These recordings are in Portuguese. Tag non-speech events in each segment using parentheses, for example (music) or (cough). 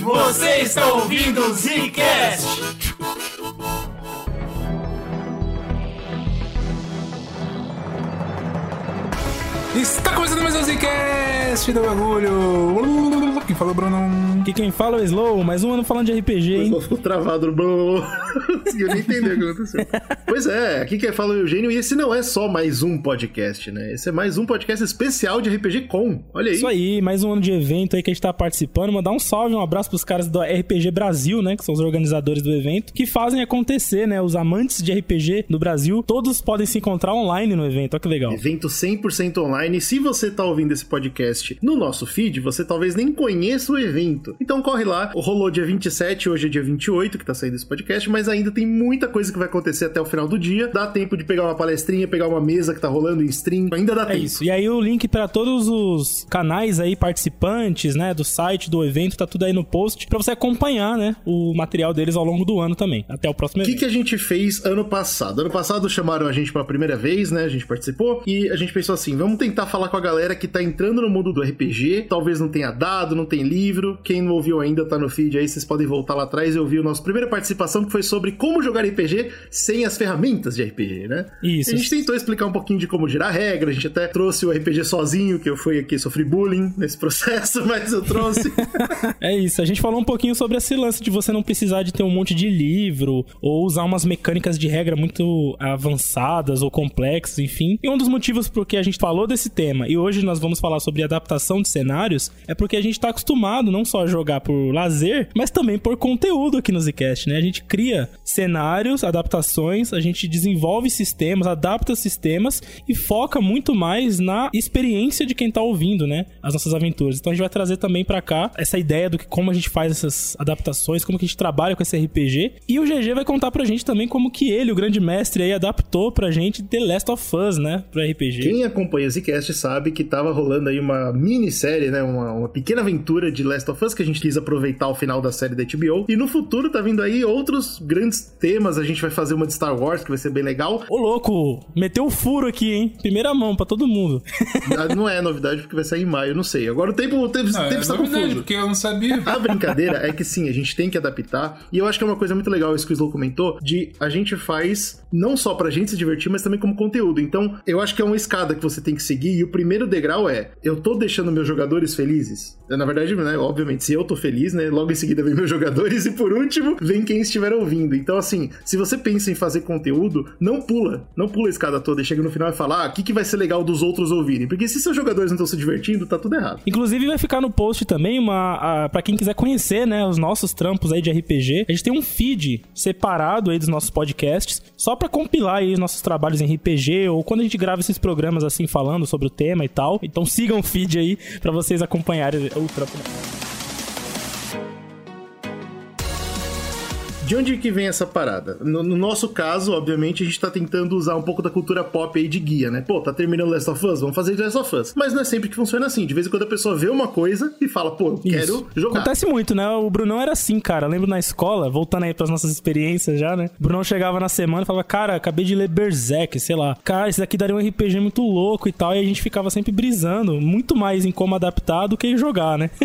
Você está ouvindo o Zcast. Está começando mais um Zcast do bagulho. Quem falou, Bruno? Que quem fala é o Slow, mais um ano falando de RPG, hein? Ficou travado, Bruno. Conseguiu (laughs) nem entender o que aconteceu. Pois é, aqui quem fala é o Eugênio, e esse não é só mais um podcast, né? Esse é mais um podcast especial de RPG Com. Olha aí. Isso aí, mais um ano de evento aí que a gente tá participando. Mandar um salve, um abraço pros caras do RPG Brasil, né? Que são os organizadores do evento, que fazem acontecer, né? Os amantes de RPG no Brasil, todos podem se encontrar online no evento. Olha que legal. Evento 100% online. Se você tá ouvindo esse podcast no nosso feed, você talvez nem conheça o evento. Então corre lá. Rolou dia 27, hoje é dia 28 que tá saindo esse podcast, mas ainda tem muita coisa que vai acontecer até o final do dia. Dá tempo de pegar uma palestrinha, pegar uma mesa que tá rolando em stream. Ainda dá É tempo. isso. E aí o link pra todos os canais aí participantes, né, do site do evento, tá tudo aí no post pra você acompanhar, né, o material deles ao longo do ano também. Até o próximo O que, evento. que a gente fez ano passado? Ano passado chamaram a gente pela primeira vez, né? A gente participou e a gente pensou assim: vamos tentar falar com a galera que tá entrando no mundo do RPG. Talvez não tenha dado, não tem livro. Quem não ouviu ainda tá no feed aí, vocês podem voltar lá atrás e ouvir a nossa primeira participação que foi sobre como jogar RPG sem as ferramentas de RPG, né? Isso. A gente tentou explicar um pouquinho de como girar regra, a gente até trouxe o RPG sozinho, que eu fui aqui, sofri bullying nesse processo, (laughs) mas eu trouxe. (laughs) É isso, a gente falou um pouquinho sobre esse lance de você não precisar de ter um monte de livro ou usar umas mecânicas de regra muito avançadas ou complexas, enfim. E um dos motivos por que a gente falou desse tema e hoje nós vamos falar sobre adaptação de cenários é porque a gente tá acostumado não só a jogar por lazer, mas também por conteúdo aqui no Zcast, né? A gente cria cenários, adaptações, a gente desenvolve sistemas, adapta sistemas e foca muito mais na experiência de quem tá ouvindo, né? As nossas aventuras. Então a gente vai trazer também pra cá essa ideia do que como a gente faz essas adaptações, como que a gente trabalha com esse RPG. E o GG vai contar pra gente também como que ele, o grande mestre aí, adaptou pra gente The Last of Us, né? Pro RPG. Quem acompanha o Zcast sabe que tava rolando aí uma minissérie, né? Uma, uma pequena aventura de Last of Us que a gente quis aproveitar o final da série da HBO. E no futuro tá vindo aí outros grandes temas. A gente vai fazer uma de Star Wars, que vai ser bem legal. Ô louco, meteu o furo aqui, hein? Primeira mão pra todo mundo. (laughs) Ah, Não é novidade porque vai sair em maio, não sei. Agora o tempo, o tempo, o Não, tempo é está novidade, confuso. porque eu não sabia. A brincadeira é que sim, a gente tem que adaptar. E eu acho que é uma coisa muito legal isso que o Slow comentou: de a gente faz não só pra gente se divertir, mas também como conteúdo. Então, eu acho que é uma escada que você tem que seguir. E o primeiro degrau é: eu tô deixando meus jogadores felizes. Na verdade, né, obviamente, se eu tô feliz, né? Logo em seguida vem (laughs) meus jogadores. E por último, vem quem estiver ouvindo. Então, assim, se você pensa em fazer conteúdo, não pula. Não pula a escada toda e chega no final e fala: ah, o que, que vai ser legal dos outros ouvirem? Porque se seus jogadores não estão se divertindo, tá tudo errado. Inclusive vai ficar no post também uma para quem quiser conhecer, né, os nossos trampos aí de RPG. A gente tem um feed separado aí dos nossos podcasts, só pra compilar aí os nossos trabalhos em RPG ou quando a gente grava esses programas assim falando sobre o tema e tal. Então sigam o feed aí pra vocês acompanharem o trampo. De onde que vem essa parada? No, no nosso caso, obviamente, a gente tá tentando usar um pouco da cultura pop aí de guia, né? Pô, tá terminando Last of Us, vamos fazer Last of Us. Mas não é sempre que funciona assim. De vez em quando a pessoa vê uma coisa e fala, pô, eu quero Isso. jogar. Acontece muito, né? O Brunão era assim, cara. Eu lembro na escola, voltando aí pras nossas experiências já, né? O Brunão chegava na semana e falava, cara, acabei de ler Berserk, sei lá. Cara, esse daqui daria um RPG muito louco e tal. E a gente ficava sempre brisando, muito mais em como adaptar do que em jogar, né? (laughs)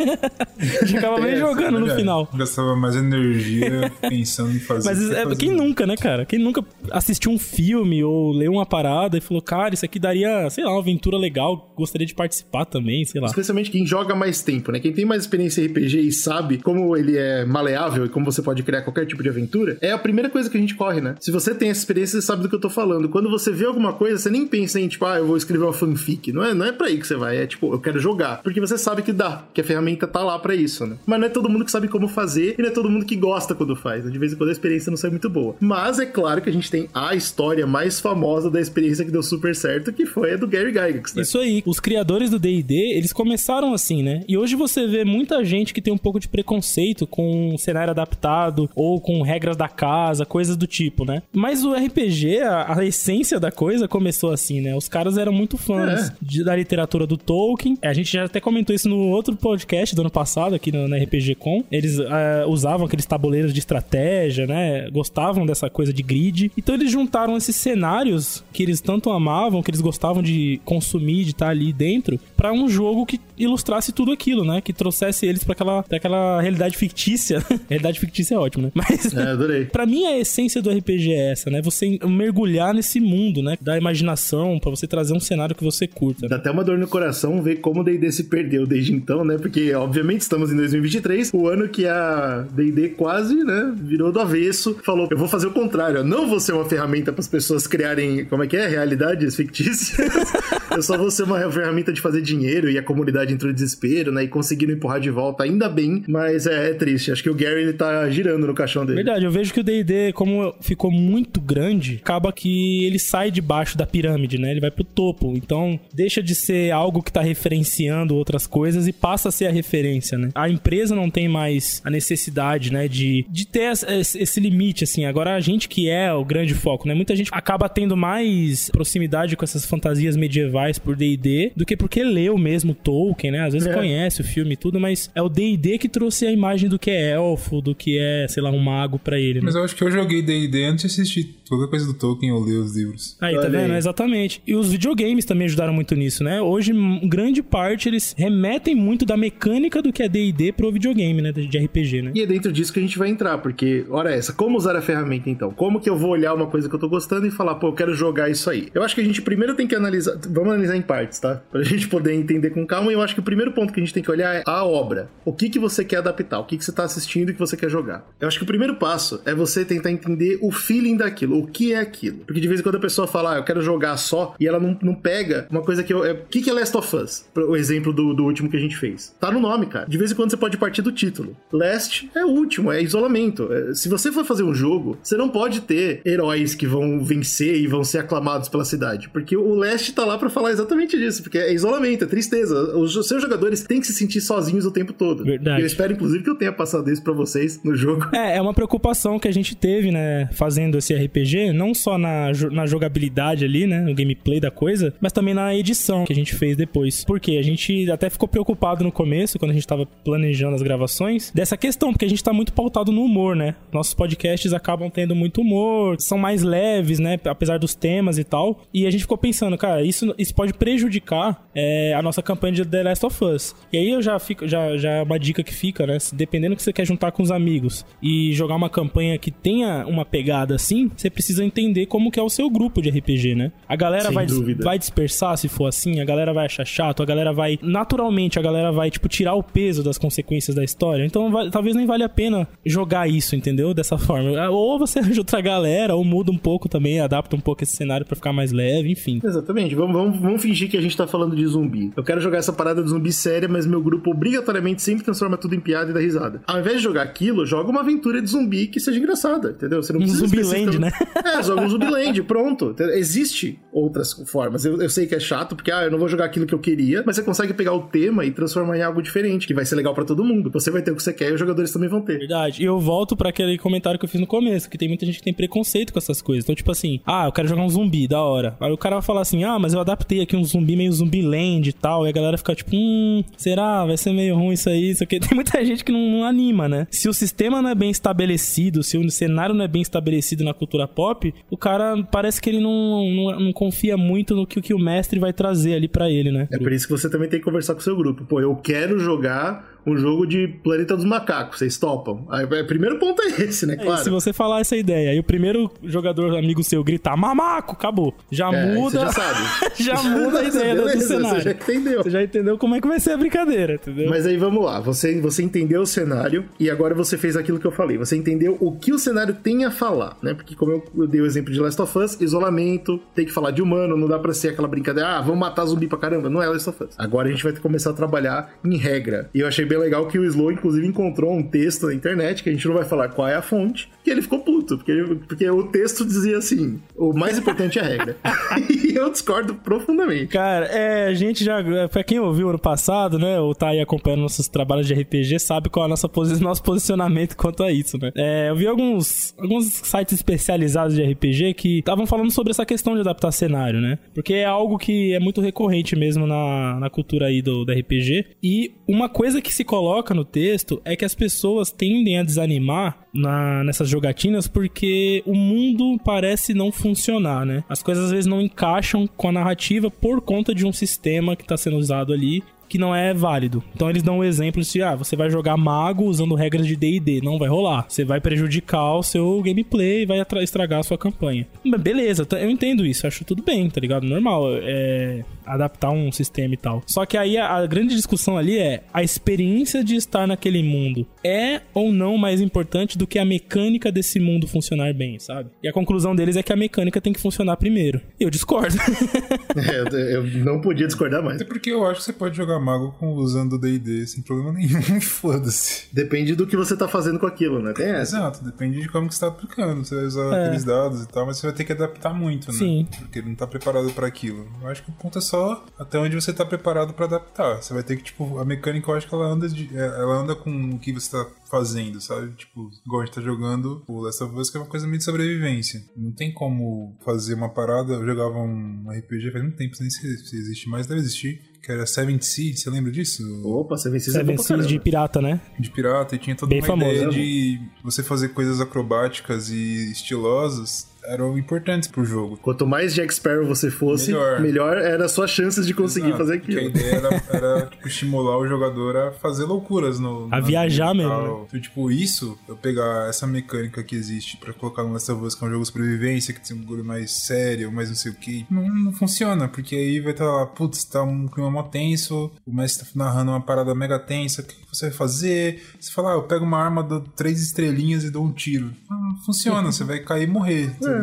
a gente acabava nem (laughs) É, jogando no final. Gastava mais energia (laughs) pensando em fazer. Mas que é, fazer. quem nunca, né, cara? Quem nunca assistiu um filme ou leu uma parada e falou, cara, isso aqui daria, sei lá, uma aventura legal, gostaria de participar também, sei lá. Especialmente quem joga mais tempo, né? Quem tem mais experiência em RPG e sabe como ele é maleável e como você pode criar qualquer tipo de aventura, é a primeira coisa que a gente corre, né? Se você tem essa experiência, você sabe do que eu tô falando. Quando você vê alguma coisa, você nem pensa em, tipo, ah, eu vou escrever uma fanfic. Não é, não é pra aí que você vai, é tipo, eu quero jogar. Porque você sabe que dá, que a ferramenta tá lá pra isso, né? Mas não é todo mundo que sabe como fazer e não é todo mundo que gosta quando faz. né? Vez em quando a experiência não sai muito boa. Mas é claro que a gente tem a história mais famosa da experiência que deu super certo, que foi a do Gary Gygax, né? Isso aí. Os criadores do D&D, eles começaram assim, né? E hoje você vê muita gente que tem um pouco de preconceito com um cenário adaptado ou com regras da casa, coisas do tipo, né? Mas o RPG, a, a essência da coisa começou assim, né? Os caras eram muito fãs É. de- da literatura do Tolkien. A gente já até comentou isso no outro podcast do ano passado, aqui no, na RPG Com. Eles ah, usavam aqueles tabuleiros de estratégia, né? Gostavam dessa coisa de grid. Então eles juntaram esses cenários que eles tanto amavam, que eles gostavam de consumir, de estar ali dentro, para um jogo que ilustrasse tudo aquilo, né? Que trouxesse eles para aquela, pra aquela realidade fictícia. (laughs) realidade fictícia é ótimo, né? Mas É, adorei. (laughs) Pra mim, a essência do RPG é essa, né? Você mergulhar nesse mundo, né? Da imaginação, pra você trazer um cenário que você curta. Dá até uma dor no coração ver como o D&D se perdeu desde então, né? Porque, obviamente, estamos em 2023, o ano que a D&D quase, né, virou do avesso, falou, eu vou fazer o contrário, eu não vou ser uma ferramenta para as pessoas criarem, como é que é, realidades fictícias. (laughs) eu só vou ser uma ferramenta de fazer dinheiro e a comunidade entrou em desespero, né, e conseguindo empurrar de volta, ainda bem, mas é, é triste. Acho que o Gary, ele tá girando no caixão dele. Verdade, eu vejo que o D&D, como ficou muito grande, acaba que ele sai debaixo da pirâmide, né? Ele vai pro topo. Então, deixa de ser algo que tá referenciando outras coisas e passa a ser a referência, né? A empresa não tem mais a necessidade, né, de, de ter esse, limite, assim. Agora, a gente que é o grande foco, né? Muita gente acaba tendo mais proximidade com essas fantasias medievais por D&D do que porque leu mesmo Tolkien, né? Às vezes É. conhece o filme e tudo, mas é o D&D que trouxe a imagem do que é elfo, do que é, sei lá, um mago pra ele, né? Mas eu acho que eu joguei D&D antes de assistir qualquer coisa do Tolkien ou ler os livros. Aí, tá Olha vendo? aí. Exatamente. E os videogames também ajudaram muito nisso, né? Hoje, grande parte, eles remetem muito da mecânica do que é D&D pro videogame, né? De RPG, né? E é dentro disso que a gente vai entrar, porque, ora essa, como usar a ferramenta então? Como que eu vou olhar uma coisa que eu tô gostando e falar, pô, eu quero jogar isso aí? Eu acho que a gente primeiro tem que analisar, vamos analisar em partes, tá? Pra (laughs) gente poder entender com calma, e eu acho que o primeiro ponto que a gente tem que olhar é a obra. O que que você quer adaptar? O que que você tá assistindo e que você quer jogar? Eu acho que o primeiro passo é você tentar entender o feeling daquilo, o que é aquilo. Porque de vez em quando a pessoa fala, ah, eu quero jogar só, e ela não, não pega uma coisa que eu... É, o que que é Last of Us? O exemplo do, do último que a gente fez. Tá no nome, cara. De vez em quando você pode partir do título. Last é o último, é isolamento. É, se você for fazer um jogo, você não pode ter heróis que vão vencer e vão ser aclamados pela cidade. Porque o Last tá lá pra falar exatamente disso. Porque é isolamento, é tristeza. Os seus jogadores têm que se sentir sozinhos o tempo todo. Verdade. E eu espero, inclusive, que eu tenha passado isso pra vocês no jogo. É, é uma preocupação que a gente teve, né, fazendo esse RPG, não só na, na jogabilidade ali, né, no gameplay da coisa, mas também na edição que a gente fez depois. Porque a gente até ficou preocupado no começo, quando a gente tava planejando as gravações, dessa questão, porque a gente tá muito pautado no humor, né? Nossos podcasts acabam tendo muito humor, são mais leves, né, apesar dos temas e tal. E a gente ficou pensando, cara, isso, isso pode prejudicar é, a nossa campanha de The Last of Us. E aí eu já fico, já, já é uma dica que fica, né? Dependendo que você quer juntar com os amigos e jogar uma campanha que tenha uma pegada assim, você precisa entender como que é o seu grupo de RPG, né? A galera Sem vai, dúvida. vai dispersar se for assim, a galera vai achar chato, a galera vai. Naturalmente, a galera vai, tipo, tirar o peso das consequências da história. Então, vai- talvez nem valha a pena jogar isso, entendeu? Dessa forma. Ah, Ou você (laughs) arranja outra galera, ou muda um pouco também, adapta um pouco esse cenário pra ficar mais leve, enfim. Exatamente. Vamos, vamos, vamos fingir que a gente tá falando de zumbi. Eu quero jogar essa parada de zumbi séria, mas meu grupo obrigatoriamente sempre transforma tudo em piada e dá risada. Ao invés de jogar aquilo, joga uma aventura de zumbi que seja engraçada, entendeu? Você não Um precisa Zumbiland, né? (laughs) É, joga um Zumbiland, pronto. Existe outras formas. Eu, eu sei que é chato, porque ah, eu não vou jogar aquilo que eu queria, mas você consegue pegar o tema e transformar em algo diferente, que vai ser legal pra todo mundo. Você vai ter o que você quer e os jogadores também vão ter. Verdade. E eu volto pra aquele comentário que eu fiz no começo, que tem muita gente que tem preconceito com essas coisas. Então, tipo assim, ah, eu quero jogar um zumbi, da hora. Aí o cara vai falar assim, ah, mas eu adaptei aqui um zumbi meio zumbiland e tal. E a galera fica tipo, hum, será? Vai ser meio ruim isso aí, isso aqui. (laughs) Tem muita gente que não, não anima, né? Se o sistema não é bem estabelecido, se o cenário não é bem estabelecido na cultura pop, o cara parece que ele não, não, não confia muito no que, o que o mestre vai trazer ali pra ele, né? É por isso que você também tem que conversar com o seu grupo. Pô, eu quero jogar um jogo de Planeta dos Macacos, vocês topam? Aí, o primeiro ponto é esse, né? É, Claro. Se você falar essa ideia e o primeiro jogador amigo seu gritar mamaco, acabou. Já É, muda. Já sabe. (laughs) já (laughs) muda a ideia do Beleza, cenário. Entendeu. Você já entendeu como é que vai ser a brincadeira, entendeu? Mas aí vamos lá, você, você entendeu o cenário e agora você fez aquilo que eu falei. Você entendeu o que o cenário tem a falar, né? Porque como eu, eu dei o exemplo de Last of Us, isolamento, tem que falar de humano, não dá pra ser aquela brincadeira, ah, vamos matar zumbi pra caramba. Não é Last of Us. Agora a gente vai começar a trabalhar em regra. E eu achei bem legal que o Slow, inclusive, encontrou um texto na internet, que a gente não vai falar qual é a fonte, que ele ficou puto, porque, porque o texto dizia assim, o mais importante é a regra. (laughs) (laughs) e eu discordo profundamente. Cara, é, a gente já. Pra quem ouviu ano passado, né? Ou tá aí acompanhando nossos trabalhos de RPG, sabe qual é o nosso, (laughs) nosso posicionamento quanto a isso, né? É, eu vi alguns, alguns sites especializados de RPG que estavam falando sobre essa questão de adaptar cenário, né? Porque é algo que é muito recorrente mesmo na, na cultura aí do, do RPG. E uma coisa que se coloca no texto é que as pessoas tendem a desanimar na, nessas jogatinas porque o mundo parece não funcionar, né? As coisas às vezes não encaixam com a narrativa por conta de um sistema que está sendo usado ali que não é válido. Então eles dão um exemplo de, ah, você vai jogar mago usando regras de D&D, não vai rolar. Você vai prejudicar o seu gameplay e vai estragar a sua campanha. Beleza, eu entendo isso, acho tudo bem, tá ligado? Normal, é adaptar um sistema e tal. Só que aí a, a grande discussão ali é a experiência de estar naquele mundo é ou não mais importante do que a mecânica desse mundo funcionar bem, sabe? E a conclusão deles é que a mecânica tem que funcionar primeiro. Eu discordo. (laughs) é, eu, eu não podia discordar mais. Até porque eu acho que você pode jogar mago com, usando D&D sem problema nenhum. (laughs) Foda-se. Depende do que você tá fazendo com aquilo, né? Tem essa. Exato, depende de como que você tá aplicando. Você vai usar é. aqueles dados e tal, mas você vai ter que adaptar muito, né? Sim. Porque ele não tá preparado para aquilo. Eu acho que o ponto é só até onde você tá preparado para adaptar. Você vai ter que, tipo, a mecânica eu acho que ela anda, de, é, ela anda com o que você tá fazendo, sabe? Tipo, igual a gente tá jogando o Last of Us, que é uma coisa meio de sobrevivência. Não tem como fazer uma parada. Eu jogava um RPG faz muito tempo, nem sei se existe mais, deve existir que era Seven Seas, você lembra disso? Opa, Seven Seas Seven é Seas de pirata, né? De pirata, e tinha toda Bem uma famoso, ideia né? de você fazer coisas acrobáticas e estilosas eram importantes pro jogo. Quanto mais Jack Sparrow você fosse, melhor, melhor era as suas chances de conseguir Exato, fazer aquilo. a ideia era, era tipo, estimular o jogador a fazer loucuras no. A viajar mesmo. Né? Então, tipo, isso, eu pegar essa mecânica que existe pra colocar no Last of Us, que é um jogo de sobrevivência, que tem um bagulho mais sério, mais não sei o que, não, não funciona, porque aí vai estar tá lá, putz, tá um clima mó tenso, o mestre tá narrando uma parada mega tensa, o que você vai fazer? Você fala, ah, eu pego uma arma, dou três estrelinhas e dou um tiro. Não funciona, você vai cair e morrer. (laughs) É.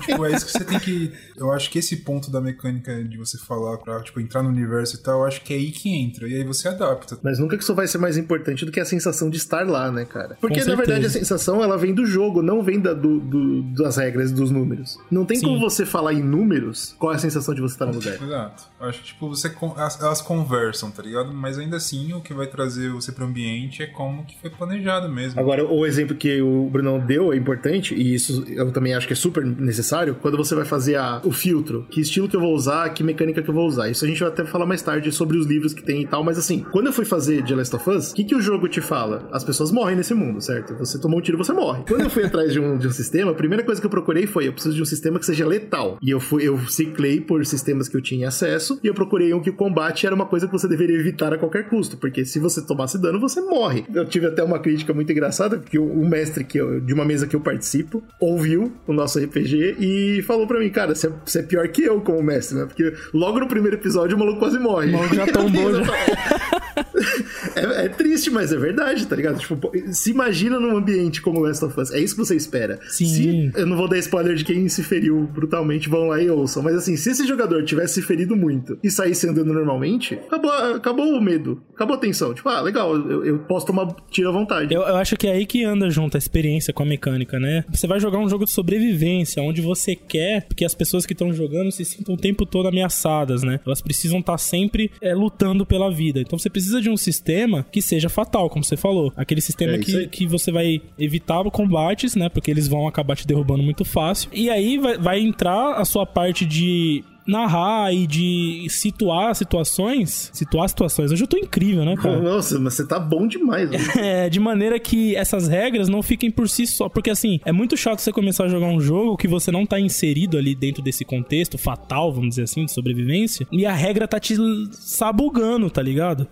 tipo, é isso que você tem que. Eu acho que esse ponto da mecânica de você falar pra tipo, entrar no universo e tal, eu acho que é aí que entra. E aí você adapta. Mas nunca que isso vai ser mais importante do que a sensação de estar lá, né, cara? Porque na verdade a sensação ela vem do jogo, não vem da, do, do, das regras dos números. Não tem Sim. como você falar em números qual é a sensação de você estar no lugar. Exato. Eu acho que, tipo, você, elas conversam, tá ligado? Mas ainda assim, o que vai trazer você pro ambiente é como que foi planejado mesmo. Agora, o exemplo que o Brunão deu é importante, e isso eu também acho que é super necessário, quando você vai fazer a, o filtro, que estilo que eu vou usar, que mecânica que eu vou usar. Isso a gente vai até falar mais tarde sobre os livros que tem e tal, mas assim, quando eu fui fazer The Last of Us, o que, que o jogo te fala? As pessoas morrem nesse mundo, certo? Você tomou um tiro, você morre. Quando eu fui atrás de um, de um sistema, a primeira coisa que eu procurei foi, eu preciso de um sistema que seja letal. E eu fui, eu ciclei por sistemas que eu tinha acesso, e eu procurei um que o combate era uma coisa que você deveria evitar a qualquer custo, porque se você tomasse dano, você morre. Eu tive até uma crítica muito engraçada, que o, o mestre que eu, de uma mesa que eu participo ouviu o nosso RPG e falou pra mim, cara, você é, você é pior que eu como mestre, né? Porque logo no primeiro episódio o maluco quase morre. O maluco já tombou, (laughs) já. É, é, triste, mas é verdade, tá ligado? Tipo, se imagina num ambiente como Last of Us. É isso que você espera. Sim. Se, eu não vou dar spoiler de quem se feriu brutalmente, vão lá e ouçam. Mas assim, se esse jogador tivesse se ferido muito e saísse andando normalmente, acabou, acabou o medo. Acabou a tensão. Tipo, ah, legal, eu, eu posso tomar tiro à vontade. Eu, eu, acho que é aí que anda junto a experiência com a mecânica, né? Você vai jogar um jogo de sobrevivência, onde você quer que as pessoas que estão jogando se sintam o tempo todo ameaçadas, né? Elas precisam estar sempre é, lutando pela vida. Então você precisa de um sistema que seja fatal, como você falou. Aquele sistema é que, que você vai evitar combates, né? Porque eles vão acabar te derrubando muito fácil. E aí vai, vai entrar a sua parte de narrar e de situar situações. Situar situações. Hoje eu tô incrível, né, cara? (laughs) Nossa, mas você tá bom demais. Né? (laughs) é, de maneira que essas regras não fiquem por si só. Porque assim, é muito chato você começar a jogar um jogo que você não tá inserido ali dentro desse contexto fatal, vamos dizer assim, de sobrevivência. E a regra tá te sabugando, tá ligado?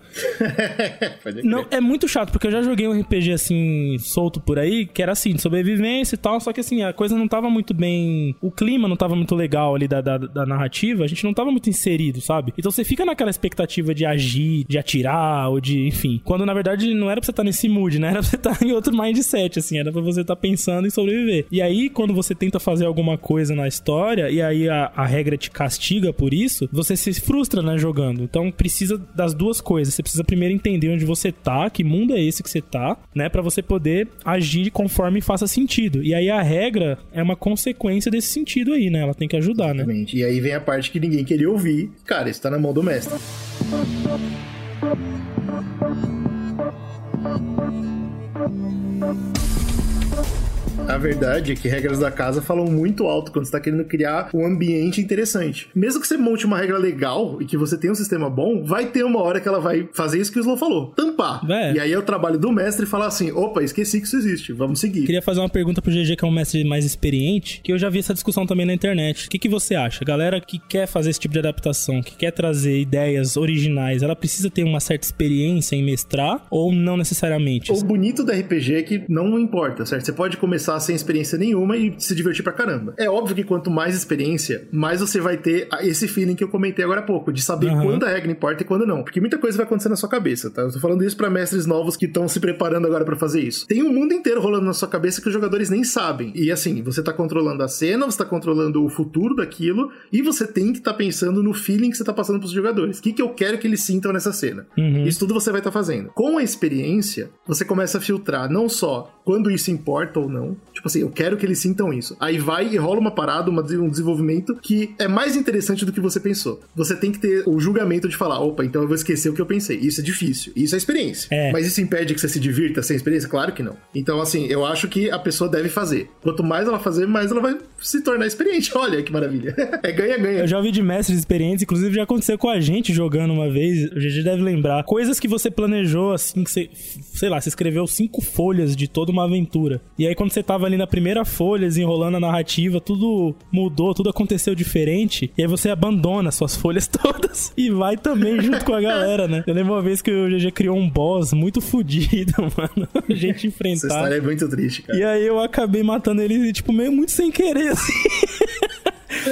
(laughs) não, é muito chato, porque eu já joguei um RPG assim, solto por aí, que era assim, de sobrevivência e tal. Só que assim, a coisa não tava muito bem. O clima não tava muito legal ali da, da, da narrativa narrativa, a gente não tava muito inserido, sabe? Então você fica naquela expectativa de agir, de atirar, ou de, enfim. Quando na verdade não era pra você estar tá nesse mood, né? Era pra você estar tá (laughs) em outro mindset, assim. Era pra você estar tá pensando em sobreviver. E aí, quando você tenta fazer alguma coisa na história, e aí a, a regra te castiga por isso, você se frustra, né, jogando. Então precisa das duas coisas. Você precisa primeiro entender onde você tá, que mundo é esse que você tá, né? Pra você poder agir conforme faça sentido. E aí a regra é uma consequência desse sentido aí, né? Ela tem que ajudar, né? Exatamente. E aí vem a parte parte que ninguém queria ouvir. Cara, está na mão do mestre. A verdade é que regras da casa falam muito alto quando você está querendo criar um ambiente interessante. Mesmo que você monte uma regra legal e que você tenha um sistema bom, vai ter uma hora que ela vai fazer isso que o Slow falou. Tampar. É. E aí é o trabalho do mestre falar assim: opa, esqueci que isso existe, vamos seguir. Queria fazer uma pergunta pro GG, que é um mestre mais experiente, que eu já vi essa discussão também na internet. O que, que você acha? Galera que quer fazer esse tipo de adaptação, que quer trazer ideias originais, ela precisa ter uma certa experiência em mestrar ou não necessariamente? O bonito do RPG é que não importa, certo? Você pode começar sem experiência nenhuma e se divertir pra caramba. É óbvio que quanto mais experiência, mais você vai ter esse feeling que eu comentei agora há pouco, de saber Aham. quando a regra importa e quando não. Porque muita coisa vai acontecer na sua cabeça, tá? Eu tô falando isso pra mestres novos que estão se preparando agora pra fazer isso. Tem um mundo inteiro rolando na sua cabeça que os jogadores nem sabem. E assim, você tá controlando a cena, você tá controlando o futuro daquilo, e você tem que estar pensando no feeling que você tá passando pros jogadores. O que, que eu quero que eles sintam nessa cena? Uhum. Isso tudo você vai estar fazendo. Com a experiência, você começa a filtrar não só quando isso importa ou não. Tipo assim, eu quero que eles sintam isso. Aí vai e rola uma parada, uma- um desenvolvimento que é mais interessante do que você pensou. Você tem que ter o julgamento de falar, opa, então eu vou esquecer o que eu pensei. Isso é difícil. Isso é experiência. É. Mas isso impede que você se divirta sem experiência? Claro que não. Então, assim, eu acho que a pessoa deve fazer. Quanto mais ela fazer, mais ela vai se tornar experiente. (laughs) Olha que maravilha. É ganha-ganha. Eu já ouvi de mestres experientes, inclusive já aconteceu com a gente jogando uma vez, o GG deve lembrar. Coisas que você planejou, assim, que você, sei lá, você escreveu cinco folhas de toda uma aventura. E aí quando você tava ali na primeira folha, desenrolando a narrativa, tudo mudou, tudo aconteceu diferente. E aí você abandona suas folhas (laughs) todas e vai também junto com a galera, né? Eu lembro uma vez que o GG criou um boss muito fodido, (laughs) mano. A gente Essa enfrentar. história é muito triste, cara. E aí eu acabei matando ele, tipo, meio muito sem querer, assim. (laughs)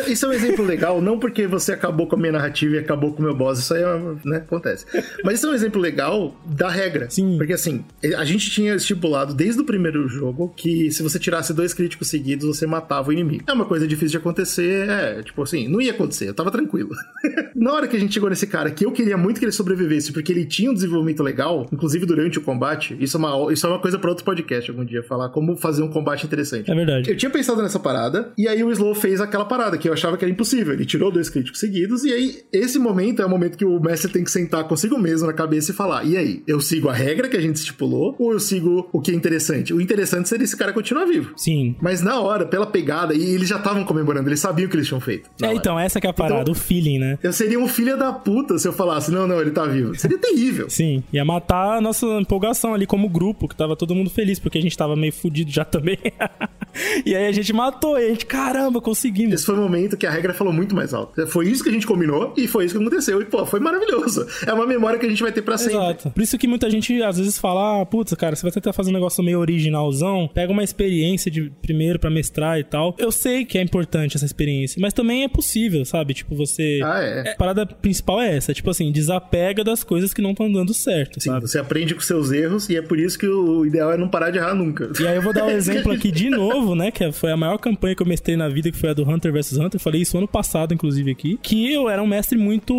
Isso é um exemplo legal, não porque você acabou com a minha narrativa e acabou com o meu boss, isso aí é, né, acontece. Mas isso é um exemplo legal da regra. Sim. Porque assim, a gente tinha estipulado desde o primeiro jogo que se você tirasse dois críticos seguidos, você matava o inimigo. É uma coisa difícil de acontecer, é, tipo assim, não ia acontecer, eu tava tranquilo. (laughs) Na hora que a gente chegou nesse cara, que eu queria muito que ele sobrevivesse, porque ele tinha um desenvolvimento legal, inclusive durante o combate, isso é uma, isso é uma coisa pra outro podcast algum dia, falar como fazer um combate interessante. É verdade. Eu tinha pensado nessa parada, e aí o Slow fez aquela parada que eu achava que era impossível. Ele tirou dois críticos seguidos, e aí esse momento é o momento que o mestre tem que sentar consigo mesmo na cabeça e falar: e aí, eu sigo a regra que a gente estipulou, ou eu sigo o que é interessante? O interessante seria esse cara continuar vivo. Sim. Mas na hora, pela pegada, e eles já estavam comemorando, eles sabiam o que eles tinham feito. É, hora. então, essa que é a parada, Então- o feeling, né? Eu seria um filho da puta se eu falasse: não, não, ele tá vivo. Seria terrível. (laughs) Sim, ia matar a nossa empolgação ali como grupo, que tava todo mundo feliz, porque a gente tava meio fudido já também. (laughs) e aí a gente matou, e a gente, caramba, conseguimos. Esse foi o momento que a regra falou muito mais alto. Foi isso que a gente combinou e foi isso que aconteceu. E, pô, foi maravilhoso. É uma memória que a gente vai ter pra sempre. Exato. Por isso que muita gente às vezes fala, ah, putz, cara, você vai tentar fazer um negócio meio originalzão, pega uma experiência de primeiro pra mestrar e tal. Eu sei que é importante essa experiência, mas também é possível, sabe? Tipo, você. Ah, é. A parada principal é essa, tipo assim, desapega das coisas que não estão dando certo, Sim, sabe? você aprende com seus erros e é por isso que o ideal é não parar de errar nunca. E aí eu vou dar um (laughs) exemplo aqui de novo, né? Que foi a maior campanha que eu mestrei na vida, que foi a do Hunter vs Hunter. Eu falei isso ano passado, inclusive, aqui. Que eu era um mestre muito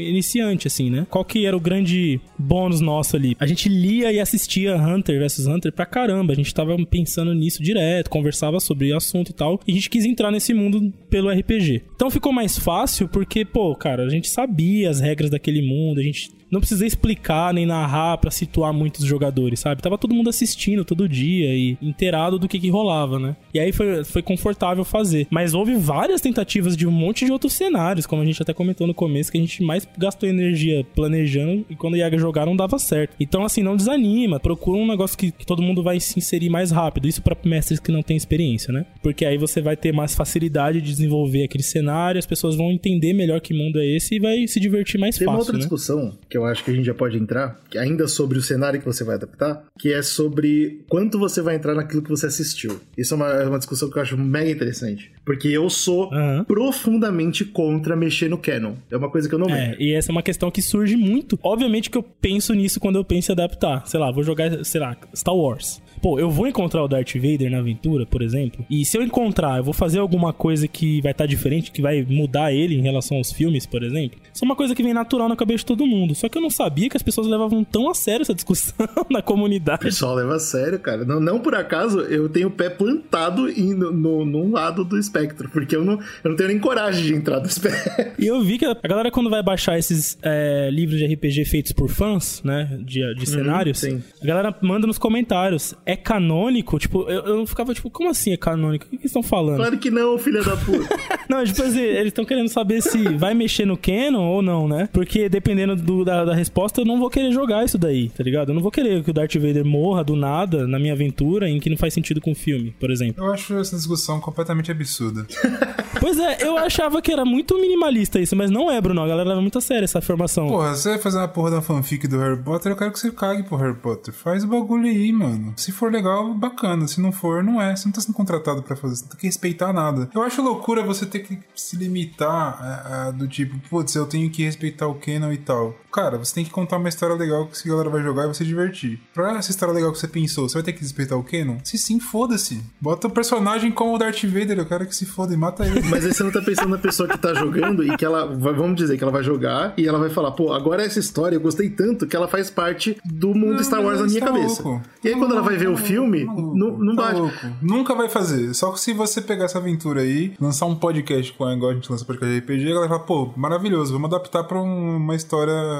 iniciante, assim, né? Qual que era o grande bônus nosso ali? A gente lia e assistia Hunter vs Hunter pra caramba. A gente tava pensando nisso direto, conversava sobre o assunto e tal. E a gente quis entrar nesse mundo pelo RPG. Então ficou mais fácil porque, pô, cara, a gente sabia as regras daquele mundo, a gente não precisei explicar nem narrar pra situar muitos jogadores, sabe? Tava todo mundo assistindo todo dia e inteirado do que que rolava, né? E aí foi, foi confortável fazer. Mas houve várias tentativas de um monte de outros cenários, como a gente até comentou no começo, que a gente mais gastou energia planejando e quando ia jogar não dava certo. Então, assim, não desanima. Procura um negócio que, que todo mundo vai se inserir mais rápido. Isso pra mestres que não têm experiência, né? Porque aí você vai ter mais facilidade de desenvolver aquele cenário, as pessoas vão entender melhor que mundo é esse e vai se divertir mais Tem uma fácil, outra né? discussão que eu acho que a gente já pode entrar, que ainda sobre o cenário que você vai adaptar, que é sobre quanto você vai entrar naquilo que você assistiu. Isso é uma, é uma discussão que eu acho mega interessante. Porque eu sou Aham. profundamente contra mexer no canon. É uma coisa que eu não É, mexo. e essa é uma questão que surge muito. Obviamente que eu penso nisso quando eu penso em adaptar. Sei lá, vou jogar, sei lá, Star Wars. Pô, eu vou encontrar o Darth Vader na aventura, por exemplo. E se eu encontrar, eu vou fazer alguma coisa que vai estar diferente, que vai mudar ele em relação aos filmes, por exemplo. Isso é uma coisa que vem natural na cabeça de todo mundo. Só que eu não sabia que as pessoas levavam tão a sério essa discussão (laughs) na O comunidade. pessoal leva a sério, cara. Não, não por acaso eu tenho o pé plantado em, no, no, num lado do espectro, porque eu não, eu não tenho nem coragem de entrar no espectro. E eu vi que a galera, quando vai baixar esses é, livros de RPG feitos por fãs, né? De, de cenários, sim. a galera manda nos comentários. É canônico, tipo, eu, eu ficava tipo, como assim é canônico? O que, que eles estão falando? Claro que não, filha da puta. (laughs) não, tipo assim, eles estão querendo saber se vai mexer no canon ou não, né? Porque dependendo do, da, da, resposta, eu não vou querer jogar isso daí, tá ligado? Eu não vou querer que o Darth Vader morra do nada na minha aventura em que não faz sentido com o filme, por exemplo. Eu acho essa discussão completamente absurda. (laughs) pois é, eu achava que era muito minimalista isso, mas não é, Bruno. A galera leva muito a sério essa afirmação. Porra, você vai fazer uma porra da fanfic do Harry Potter, eu quero que você cague pro Harry Potter. Faz o bagulho aí, mano. Se for legal, bacana. Se não for, não é. Você não tá sendo contratado para fazer, você não tem que respeitar nada. Eu acho loucura você ter que se limitar a, do tipo, putz, eu tenho que respeitar o canon e tal. Cara, você tem que contar uma história legal que a galera vai jogar e vai se divertir. Pra essa história legal que você pensou, você vai ter que respeitar o canon? Se sim, foda-se. Bota o personagem como o Darth Vader, eu quero que se foda e mata ele. Mas aí você não tá pensando na pessoa que tá jogando e que ela, vamos dizer, que ela vai jogar e ela vai falar, pô, agora essa história eu gostei tanto que ela faz parte do mundo não, Star Wars na minha tá cabeça. Louco. E aí tá quando louco, ela vai ver tá o filme, louco, não, não tá bate. Louco. Nunca vai fazer. Só que se você pegar essa aventura aí, lançar um podcast com a igual a gente lança podcast de RPG, ela vai falar, pô, maravilhoso, vamos adaptar pra um, uma história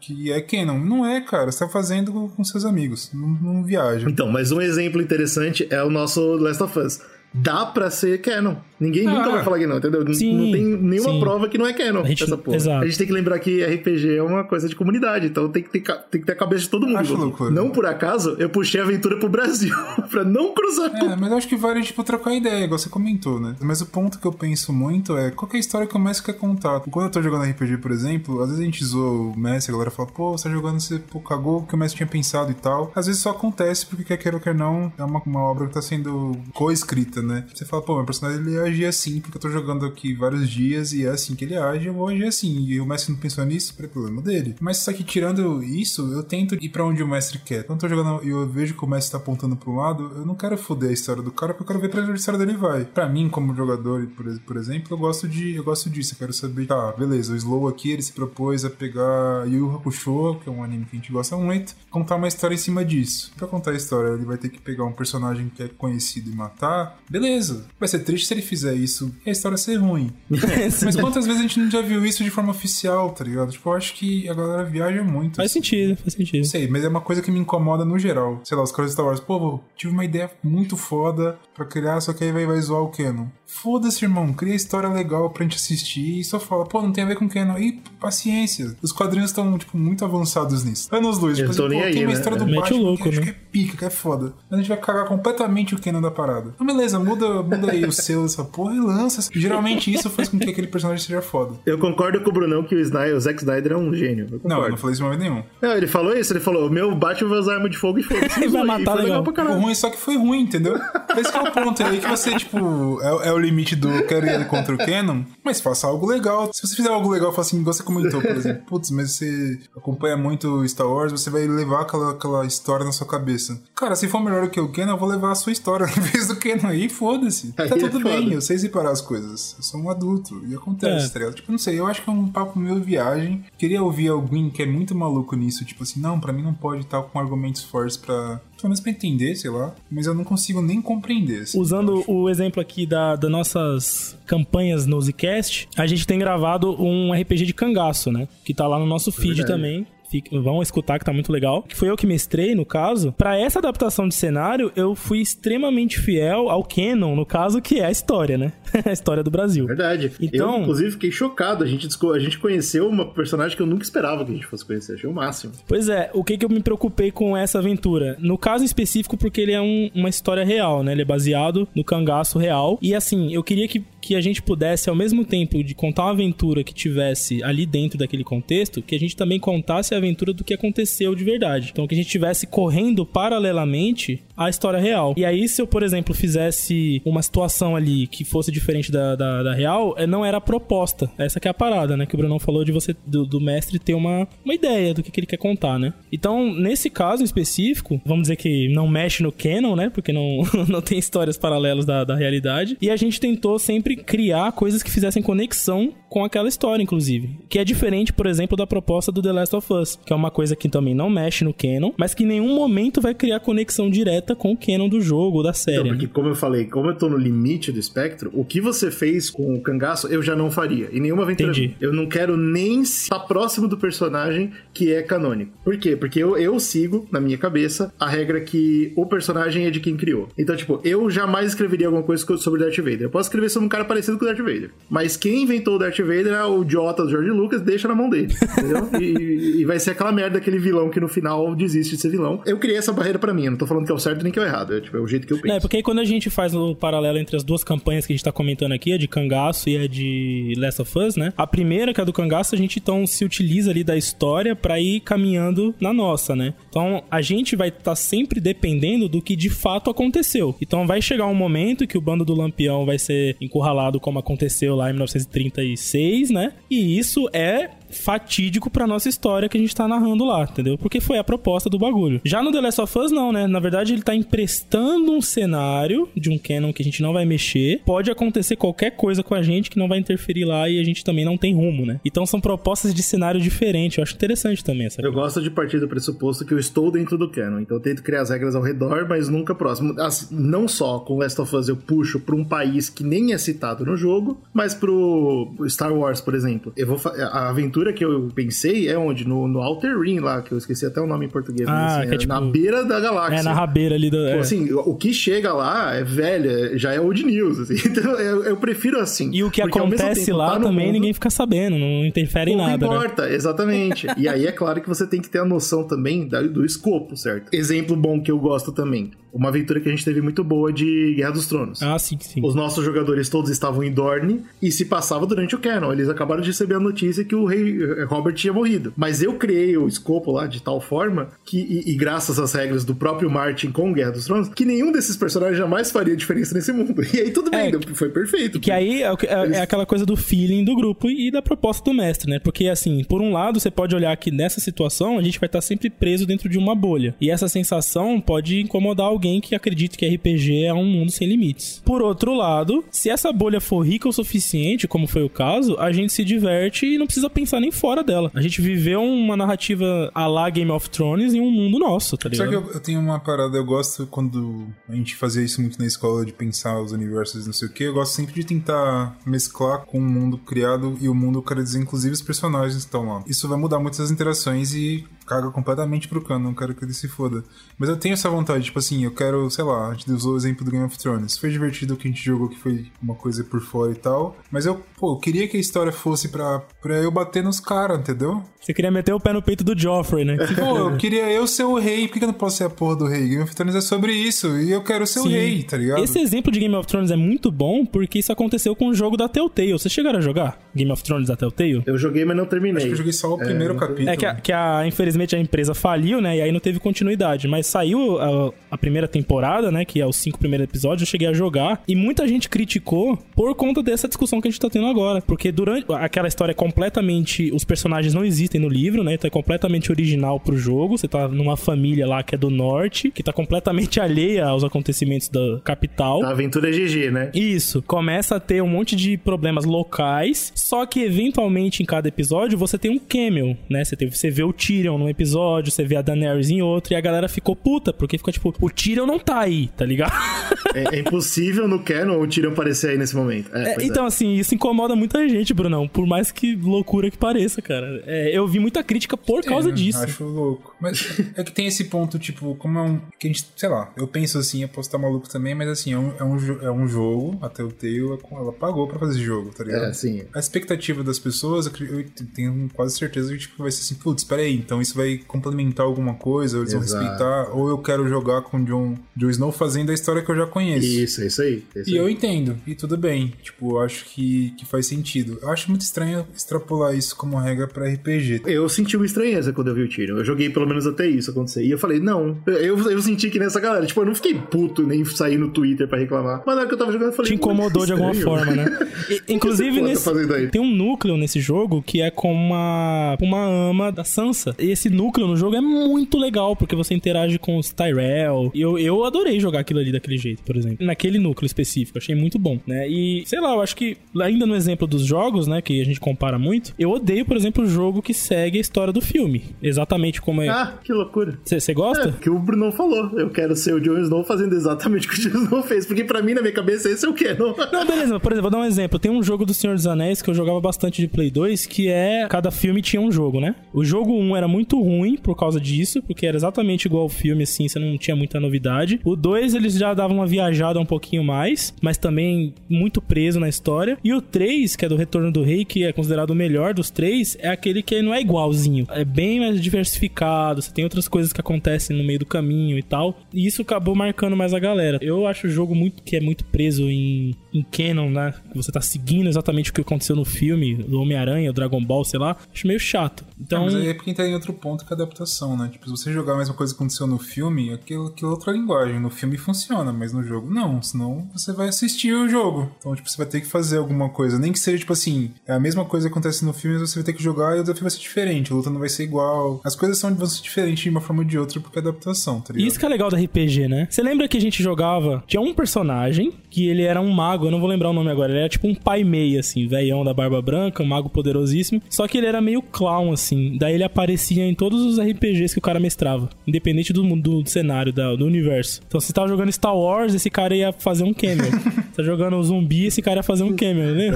que é canon. Não é, cara. Você tá fazendo com seus amigos. Não, não viaja. Então, mas um exemplo interessante é o nosso Last of Us dá pra ser canon. Ninguém ah, nunca vai falar que não, entendeu? Sim, não tem nenhuma sim. prova que não é canon. A gente, essa porra. Exato. A gente tem que lembrar que RPG é uma coisa de comunidade, então tem que ter, tem que ter a cabeça de todo mundo. Acho loucura. Não por acaso, eu puxei a aventura pro Brasil, (laughs) pra não cruzar É, mas eu acho que vale, tipo, trocar ideia, igual você comentou, né? Mas o ponto que eu penso muito é qual é a história que o mestre quer contar. Quando eu tô jogando RPG, por exemplo, às vezes a gente zoa o mestre, a galera fala, pô, você tá jogando, você pô, cagou o que o mestre tinha pensado e tal. Às vezes só acontece porque quer queira ou quer não, é uma, uma obra que tá sendo co-escrita, né? Você fala, pô, meu personagem ele age assim, porque eu tô jogando aqui vários dias e é assim que ele age, eu vou agir assim. E o mestre não pensou nisso, é problema dele. Mas só que tirando isso, eu tento ir para onde o mestre quer. Quando eu tô jogando e eu vejo que o mestre tá apontando um lado, eu não quero foder a história do cara, porque eu quero ver pra onde a história dele vai. Pra mim, como jogador, por exemplo, eu gosto de eu gosto disso. Eu quero saber, tá, beleza, o Slow aqui, ele se propôs a pegar Yu Hakusho, que é um anime que a gente gosta muito, contar uma história em cima disso. Pra contar a história, ele vai ter que pegar um personagem que é conhecido e matar. Beleza. Vai ser triste se ele fizer isso e a história ser ruim. (laughs) Mas quantas vezes a gente não já viu isso de forma oficial, tá ligado? Tipo, eu acho que a galera viaja muito. Faz assim. sentido, faz sentido. Sei, mas é uma coisa que me incomoda no geral. Sei lá, os caras de Star Wars, pô, tive uma ideia muito foda pra criar, só que aí vai, vai zoar o Canon. Foda-se, irmão, cria história legal pra gente assistir e só fala, pô, não tem a ver com o Canon. E paciência. Os quadrinhos estão, tipo, muito avançados nisso. Anos luz, tipo, assim, pô, aí, tem uma né? história do Mete Batman louco, que, né? que é pica, que é foda. A gente vai cagar completamente o Canon da parada. Então, beleza, muda, muda aí o seu dessa porra e lança. Geralmente isso faz com que aquele personagem seja foda. Eu concordo com o Brunão que o, Snyder, o Zack Snyder é um gênio. Eu não, eu não falei isso em momento nenhum. Não, ele falou isso, ele falou: o meu Batman vai usar arma de fogo e fogo. Ele (laughs) vai matar legal. legal pra caralho. O ruim só que foi ruim, entendeu? Esse é o ponto. É aí que você, tipo, é, é o limite do quero ir contra o Canon, mas faça algo legal. Se você fizer algo legal, fala assim, igual você comentou, por exemplo, putz, mas você acompanha muito Star Wars, você vai levar aquela, aquela história na sua cabeça. Cara, se for melhor do que o Canon, eu vou levar a sua história (laughs) em vez do Canon aí, foda-se. Tá tudo é bem, eu sei separar as coisas. Eu sou um adulto e acontece, é. tá ligado? Tipo, não sei, eu acho que é um papo meio viagem. Queria ouvir alguém que é muito maluco nisso, tipo assim, não, para mim não pode estar com argumentos fortes para pelo menos pra entender, sei lá, mas eu não consigo nem compreender. Assim, Usando o exemplo aqui da, das nossas campanhas no Zcast, a gente tem gravado um RPG de cangaço, né? Que tá lá no nosso feed é também. Fique, vão escutar que tá muito legal. Que foi eu que mestrei, no caso. Para essa adaptação de cenário, eu fui extremamente fiel ao canon, no caso, que é a história, né? (laughs) a história do Brasil. Verdade. Então, eu, inclusive, fiquei chocado. A gente, a gente conheceu uma personagem que eu nunca esperava que a gente fosse conhecer. Achei o máximo. Pois é, o que, que eu me preocupei com essa aventura? No caso específico, porque ele é um, uma história real, né? Ele é baseado no cangaço real. E assim, eu queria que, que a gente pudesse, ao mesmo tempo de contar uma aventura que tivesse ali dentro daquele contexto, que a gente também contasse a aventura do que aconteceu de verdade. Então, que a gente estivesse correndo paralelamente à história real. E aí, se eu, por exemplo, fizesse uma situação ali que fosse diferente da, da, da real, é, não era a proposta. Essa que é a parada, né? Que o Bruno falou de você, do, do mestre ter uma, uma ideia do que, que, ele quer contar, né? Então, nesse caso específico, vamos dizer que não mexe no canon, né? Porque não, (laughs) não tem histórias paralelas da, da realidade. E a gente tentou sempre criar coisas que fizessem conexão com aquela história, inclusive. Que é diferente, por exemplo, da proposta do The Last of Us, que é uma coisa que também não mexe no canon, mas que em nenhum momento vai criar conexão direta com o canon do jogo ou da série. Então, porque, né? como eu falei, como eu tô no limite do espectro, o que você fez com o cangaço, eu já não faria. Em nenhuma aventura. Entendi. Eu não quero nem estar próximo do personagem que é canônico. Por quê? Porque eu, eu sigo, na minha cabeça, a regra que o personagem é de quem criou. Então, tipo, eu jamais escreveria alguma coisa sobre Darth Vader. Eu posso escrever sobre um cara parecido com o Darth Vader. Mas quem inventou o Darth Vader é o idiota do George Lucas, deixa na mão dele. Entendeu? (laughs) e, e vai ser aquela merda, aquele vilão que no final desiste de ser vilão. Eu criei essa barreira para mim. Eu não tô falando que é o certo nem que é o errado. É, tipo, é o jeito que eu penso. É, porque aí quando a gente faz o paralelo entre as duas campanhas que a gente tá comentando aqui, a de Cangaço e a de Last of Us, né? A primeira, que é a do Cangaço, a gente então se utiliza ali da história para ir caminhando na nossa, né? Então a gente vai estar tá sempre dependendo do que de fato aconteceu. Então vai chegar um momento que o bando do Lampião vai ser encurralado como aconteceu lá em 1936, né? E isso é fatídico pra nossa história que a gente tá narrando lá, entendeu? Porque foi a proposta do bagulho. Já no The Last of Us, não, né? Na verdade, ele tá emprestando um cenário de um canon que a gente não vai mexer. Pode acontecer qualquer coisa com a gente que não vai interferir lá e a gente também não tem rumo, né? Então são propostas de cenário diferente. Eu acho interessante também essa Eu gosto de partir do pressuposto que eu estou dentro do canon. Então eu tento criar as regras ao redor, mas nunca próximo. As, não só com Last of Us eu puxo pra um país que nem é citado no jogo, mas pro Star Wars, por exemplo. Eu vou a aventura aventura que eu pensei é onde? No, no Outer Rim lá, que eu esqueci até o nome em português. Ah, assim, é tipo, na beira da galáxia. É, na rabeira ali do. É. assim, o que chega lá é velho, já é old news. Assim. (laughs) Então eu, eu, prefiro assim. E o que acontece tempo, lá tá também mundo, ninguém fica sabendo, não interfere em nada. Não né? importa, né? exatamente. e aí é claro que você tem que ter a noção também do escopo, certo? Exemplo bom que eu gosto também uma aventura que a gente teve muito boa de Guerra dos Tronos. Ah, sim, sim. Os nossos jogadores todos estavam em Dorne e se passava durante o canon. Eles acabaram de receber a notícia que o rei Robert tinha morrido. Mas eu criei o escopo lá de tal forma que, e, e, graças às regras do próprio Martin com Guerra dos Tronos, que nenhum desses personagens jamais faria diferença nesse mundo. (laughs) E aí tudo bem, é, foi perfeito. Que aí é, é, é, aquela coisa do feeling do grupo e da proposta do mestre, né? Porque assim, por um lado, você pode olhar que nessa situação a gente vai estar sempre preso dentro de uma bolha. E essa sensação pode incomodar alguém que acredita que RPG é um mundo sem limites. Por outro lado, se essa bolha for rica o suficiente, como foi o caso, a gente se diverte e não precisa pensar nem fora dela. A gente viveu uma narrativa a lá Game of Thrones em um mundo nosso, tá ligado? Só que eu, eu tenho uma parada, eu gosto quando a gente fazia isso muito na escola, de pensar os universos não sei o que, eu gosto sempre de tentar mesclar com o mundo criado e o mundo quer dizer, inclusive os personagens que estão lá. Isso vai mudar muitas interações e caga completamente pro cano, não quero que ele se foda. Mas eu tenho essa vontade, tipo assim, eu quero, sei lá, a gente usou o exemplo do Game of Thrones. Foi divertido o que a gente jogou, que foi uma coisa por fora e tal. Mas eu, pô, eu queria que a história fosse pra, pra eu bater nos caras, entendeu? Você queria meter o pé no peito do Joffrey, né? Pô, eu queria eu ser o rei, por que eu não posso ser a porra do rei? Game of Thrones é sobre isso, e eu quero ser Sim. o rei, tá ligado? Esse exemplo de Game of Thrones é muito bom, porque isso aconteceu com o jogo da Telltale. Vocês chegaram a jogar Game of Thrones da Telltale? Eu joguei, mas não terminei. Acho que eu joguei só o é, primeiro capítulo. É que, a, que a, infelizmente, a empresa faliu, né? E aí não teve continuidade. Mas saiu a, a, primeira temporada, né? Que é os cinco primeiros episódios. Eu cheguei a jogar. E muita gente criticou por conta dessa discussão que a gente tá tendo agora. Porque durante. Aquela história é completamente. Os personagens não existem no livro, né? Então é completamente original pro jogo. Você tá numa família lá que é do norte, que tá completamente (laughs) alheia aos acontecimentos da capital. A aventura é GG, né? Isso. Começa a ter um monte de problemas locais. Só que eventualmente em cada episódio você tem um cameo, né? Você, tem, você vê o Tyrion num episódio você vê a Daenerys em outro, e a galera ficou puta, porque ficou tipo, o Tyrion não tá aí, tá ligado? (laughs) É, é impossível no canon o Tyrion aparecer aí nesse momento. É, é, então, assim, isso incomoda muita gente, Brunão, por mais que loucura que pareça, cara. É, eu vi muita crítica por causa disso. Acho louco. Mas é que tem esse ponto, tipo, como é um. Que a gente, sei lá, eu penso assim, eu posso estar maluco também, mas assim, é um, é um, é um jogo, até o Telltale, ela pagou pra fazer jogo, tá ligado? É, sim. A expectativa das pessoas, eu tenho quase certeza que tipo, vai ser assim, putz, peraí, então isso vai complementar alguma coisa, ou eles Exato. vão respeitar, ou eu quero jogar com John, Jon Snow fazendo a história que eu já conheço. Isso, isso aí. Isso e aí. eu entendo, e tudo bem. Tipo, eu acho que, que faz sentido. Eu acho muito estranho extrapolar isso como regra para RPG. Eu senti uma estranheza quando eu vi o Tyrion. Eu joguei pelo menos até isso acontecer. E eu falei, não. Eu, eu senti que nessa galera, tipo, eu não fiquei puto nem saí no Twitter para reclamar. Mas na hora que eu tava jogando, eu falei. Te incomodou de alguma forma, né? (laughs) E, inclusive, nesse, ele. Tem um núcleo nesse jogo que é com uma, uma ama da Sansa. E esse núcleo no jogo é muito legal, porque você interage com os Tyrell. E eu, eu adorei jogar aquilo ali daquele jeito, por exemplo. Naquele núcleo específico, achei muito bom, né? E, sei lá, eu acho que, ainda no exemplo dos jogos, né, que a gente compara muito, eu odeio, por exemplo, o jogo que segue a história do filme. Exatamente como é. Ah, que loucura. Você gosta? É, que o Bruno falou. Eu quero ser o Jon Snow fazendo exatamente o que o Jon Snow fez. Porque pra mim, na minha cabeça, esse é o que? Não. Não, beleza. Por exemplo, vou dar um exemplo. Tem um jogo do Senhor dos Anéis que eu jogava bastante de Play 2, que é... Cada filme tinha um jogo, né? O jogo 1 era muito ruim por causa disso, porque era exatamente igual ao filme, assim, você não tinha muita novidade. O 2, eles já davam uma viajada um pouquinho mais, mas também muito preso na história. E o 3, que é do Retorno do Rei, que é considerado o melhor dos três, é aquele que não é igualzinho. É bem mais diversificado, você tem outras coisas que acontecem no meio do caminho e tal. E isso acabou marcando mais a galera. Eu acho o jogo muito que é muito preso em, em canon, né? Você tá seguindo exatamente o que aconteceu no filme, do Homem-Aranha, o Dragon Ball, sei lá. Acho meio chato. Então. É, mas aí é porque tá em outro ponto que é a adaptação, né? Tipo, se você jogar a mesma coisa que aconteceu no filme, aquilo, aquilo é outra linguagem. No filme funciona, mas no jogo não. Senão você vai assistir o jogo. Então, tipo, você vai ter que fazer alguma coisa. Nem que seja, tipo assim, é a mesma coisa que acontece no filme, mas você vai ter que jogar e o desafio vai ser diferente. A luta não vai ser igual. As coisas são, vão ser diferentes de uma forma ou de outra porque é adaptação, tá ligado? Isso que é legal da RPG, né? Você lembra que a gente jogava. Tinha um personagem que ele era um mago, eu não vou lembrar o nome agora. Ele era tipo um pai meio, assim, velhão da barba branca, um mago poderosíssimo. Só que ele era meio clown, assim. Daí ele aparecia em todos os RPGs que o cara mestrava. Independente do, do, do cenário, da, do universo. Então, se você tava jogando Star Wars, esse cara ia fazer um cameo. você (laughs) tá jogando zumbi, esse cara ia fazer um cameo, né?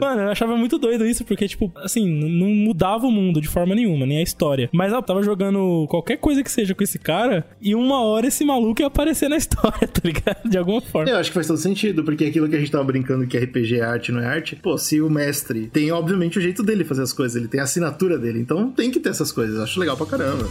Mano, eu achava muito doido isso, porque, tipo, assim, não mudava o mundo de forma nenhuma, nem a história. Mas eu tava jogando qualquer coisa que seja com esse cara, e uma hora esse maluco ia aparecer na história, (laughs) tá ligado? De alguma forma. Eu acho que faz todo sentido, porque aquilo que a gente tava brincando que RPG é arte, não é arte, pô, se o mestre tem, obviamente, o jeito dele fazer as coisas, ele tem a assinatura dele, então tem que ter essas coisas. Acho legal pra caramba.